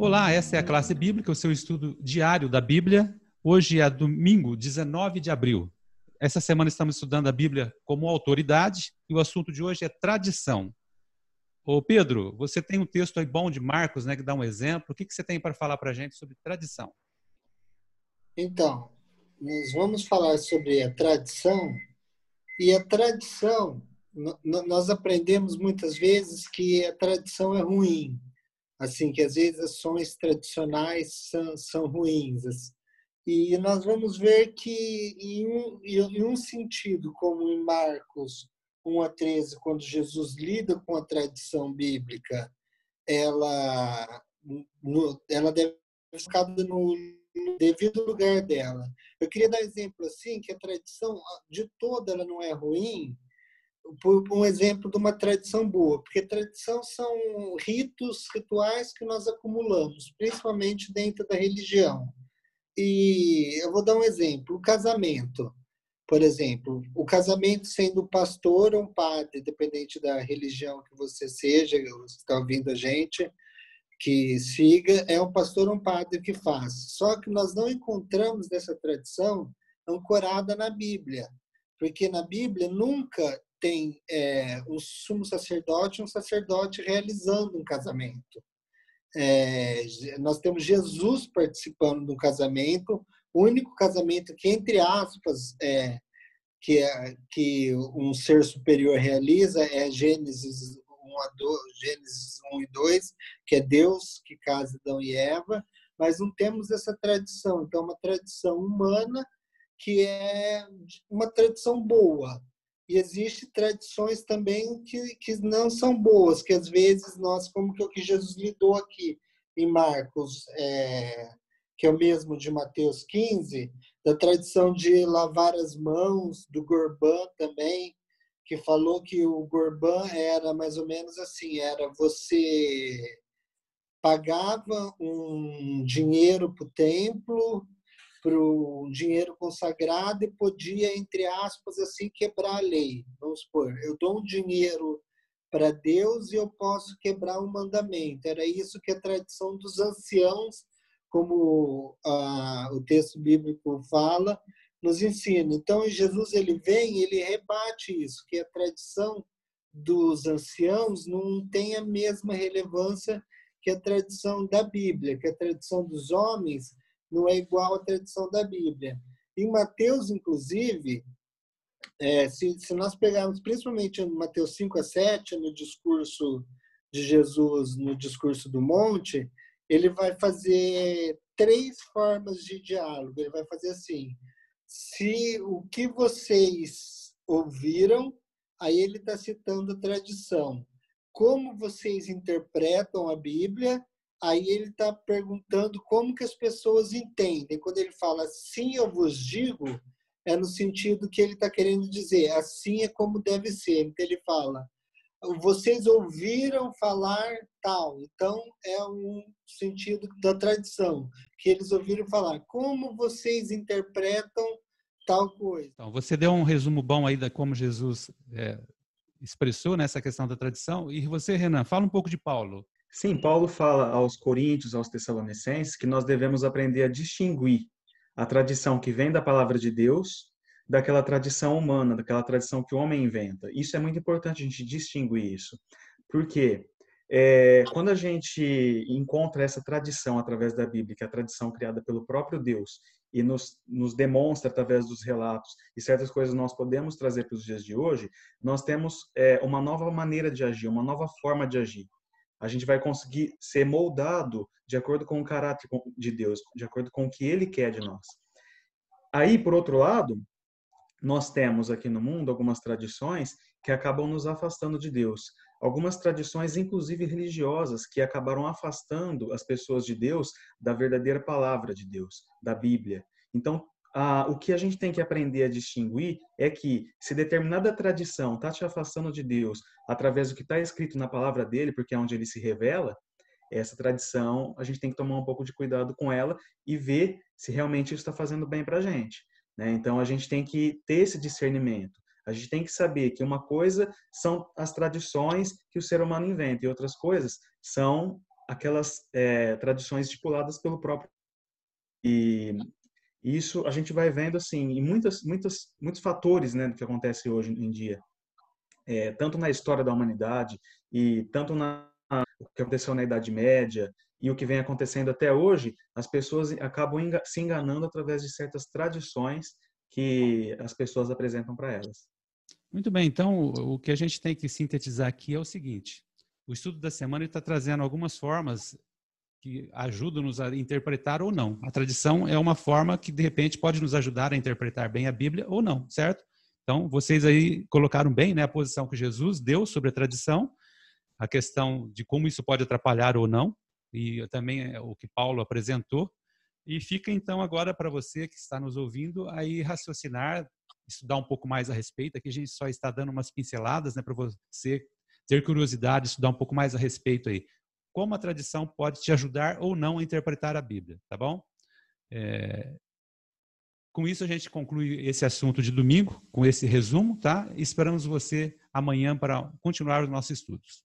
Olá, essa é a classe bíblica, o seu estudo diário da Bíblia. Hoje é domingo, 19 de abril. Essa semana estamos estudando a Bíblia como autoridade e o assunto de hoje é tradição. Ô Pedro, você tem um texto aí bom de Marcos, né, que dá um exemplo. O que, que você tem para falar para a gente sobre tradição? Então, nós vamos falar sobre a tradição e a tradição, nós aprendemos muitas vezes que a tradição é ruim, assim, que às vezes ações tradicionais são, são ruins. Assim. E nós vamos ver que, em um, em um sentido, como em Marcos 1 a 13, quando Jesus lida com a tradição bíblica, ela, no, ela deve ficada no, no devido lugar dela. Eu queria dar exemplo assim, que a tradição de toda ela não é ruim, por um exemplo de uma tradição boa, porque tradição são ritos, rituais que nós acumulamos, principalmente dentro da religião. E eu vou dar um exemplo, o casamento. Por exemplo, o casamento sendo pastor ou um padre, dependente da religião que você seja, você está ouvindo a gente, que siga, é um pastor ou um padre que faz. Só que nós não encontramos dessa tradição ancorada na Bíblia, porque na Bíblia nunca tem é, um sumo sacerdote um sacerdote realizando um casamento. É, nós temos Jesus participando do casamento, o único casamento que, entre aspas, é, que, é, que um ser superior realiza é Gênesis 1, a 2, Gênesis 1 e 2, que é Deus que casa Adão e Eva, mas não temos essa tradição. Então, é uma tradição humana que é uma tradição boa. E existem tradições também que, que não são boas, que às vezes nós, como que o que Jesus lidou aqui em Marcos, é, que é o mesmo de Mateus 15, da tradição de lavar as mãos, do Gorbã também, que falou que o Gorbã era mais ou menos assim, era você pagava um dinheiro para o templo, para o dinheiro consagrado e podia, entre aspas, assim, quebrar a lei. Vamos supor, eu dou um dinheiro para Deus e eu posso quebrar um mandamento. Era isso que a tradição dos anciãos, como ah, o texto bíblico fala, nos ensina. Então, Jesus ele vem, ele rebate isso, que a tradição dos anciãos não tem a mesma relevância que a tradição da Bíblia, que a tradição dos homens não é igual à tradição da Bíblia. Em Mateus, inclusive, é, se, se nós pegarmos principalmente em Mateus 5 a 7, no discurso de Jesus, no discurso do monte, ele vai fazer três formas de diálogo. Ele vai fazer assim: se o que vocês ouviram, aí ele está citando a tradição. Como vocês interpretam a Bíblia, aí ele está perguntando como que as pessoas entendem. Quando ele fala sim, eu vos digo, é no sentido que ele está querendo dizer, assim é como deve ser. Então ele fala, vocês ouviram falar tal. Então é um sentido da tradição, que eles ouviram falar. Como vocês interpretam tal coisa? Então, você deu um resumo bom aí da como Jesus é, expressou nessa questão da tradição. E você, Renan, fala um pouco de Paulo. Sim, Paulo fala aos Coríntios, aos Tessalonicenses, que nós devemos aprender a distinguir a tradição que vem da palavra de Deus daquela tradição humana, daquela tradição que o homem inventa. Isso é muito importante a gente distinguir isso. Porque é, quando a gente encontra essa tradição através da Bíblia, que é a tradição criada pelo próprio Deus, e nos, nos demonstra através dos relatos e certas coisas nós podemos trazer para os dias de hoje, nós temos é, uma nova maneira de agir, uma nova forma de agir. A gente vai conseguir ser moldado de acordo com o caráter de Deus, de acordo com o que Ele quer de nós. Aí, por outro lado, nós temos aqui no mundo algumas tradições que acabam nos afastando de Deus. Algumas tradições, inclusive religiosas, que acabaram afastando as pessoas de Deus da verdadeira palavra de Deus, da Bíblia. Então, ah, o que a gente tem que aprender a distinguir é que se determinada tradição está te afastando de Deus através do que está escrito na palavra dele, porque é onde ele se revela, essa tradição a gente tem que tomar um pouco de cuidado com ela e ver se realmente isso está fazendo bem para a gente. Né? Então a gente tem que ter esse discernimento. A gente tem que saber que uma coisa são as tradições que o ser humano inventa e outras coisas são aquelas é, tradições estipuladas pelo próprio e isso a gente vai vendo assim em muitas muitas muitos fatores né do que acontece hoje em dia é, tanto na história da humanidade e tanto na o que aconteceu na Idade Média e o que vem acontecendo até hoje, as pessoas acabam se enganando através de certas tradições que as pessoas apresentam para elas. Muito bem, então o que a gente tem que sintetizar aqui é o seguinte: o estudo da semana está trazendo algumas formas que ajudam-nos a interpretar ou não. A tradição é uma forma que de repente pode nos ajudar a interpretar bem a Bíblia ou não, certo? Então vocês aí colocaram bem, né, a posição que Jesus deu sobre a tradição, a questão de como isso pode atrapalhar ou não, e também é o que Paulo apresentou. E fica então agora para você que está nos ouvindo aí raciocinar, estudar um pouco mais a respeito. Aqui a gente só está dando umas pinceladas, né, para você ter curiosidade, estudar um pouco mais a respeito aí. Como a tradição pode te ajudar ou não a interpretar a Bíblia, tá bom? É... Com isso a gente conclui esse assunto de domingo, com esse resumo, tá? Esperamos você amanhã para continuar os nossos estudos.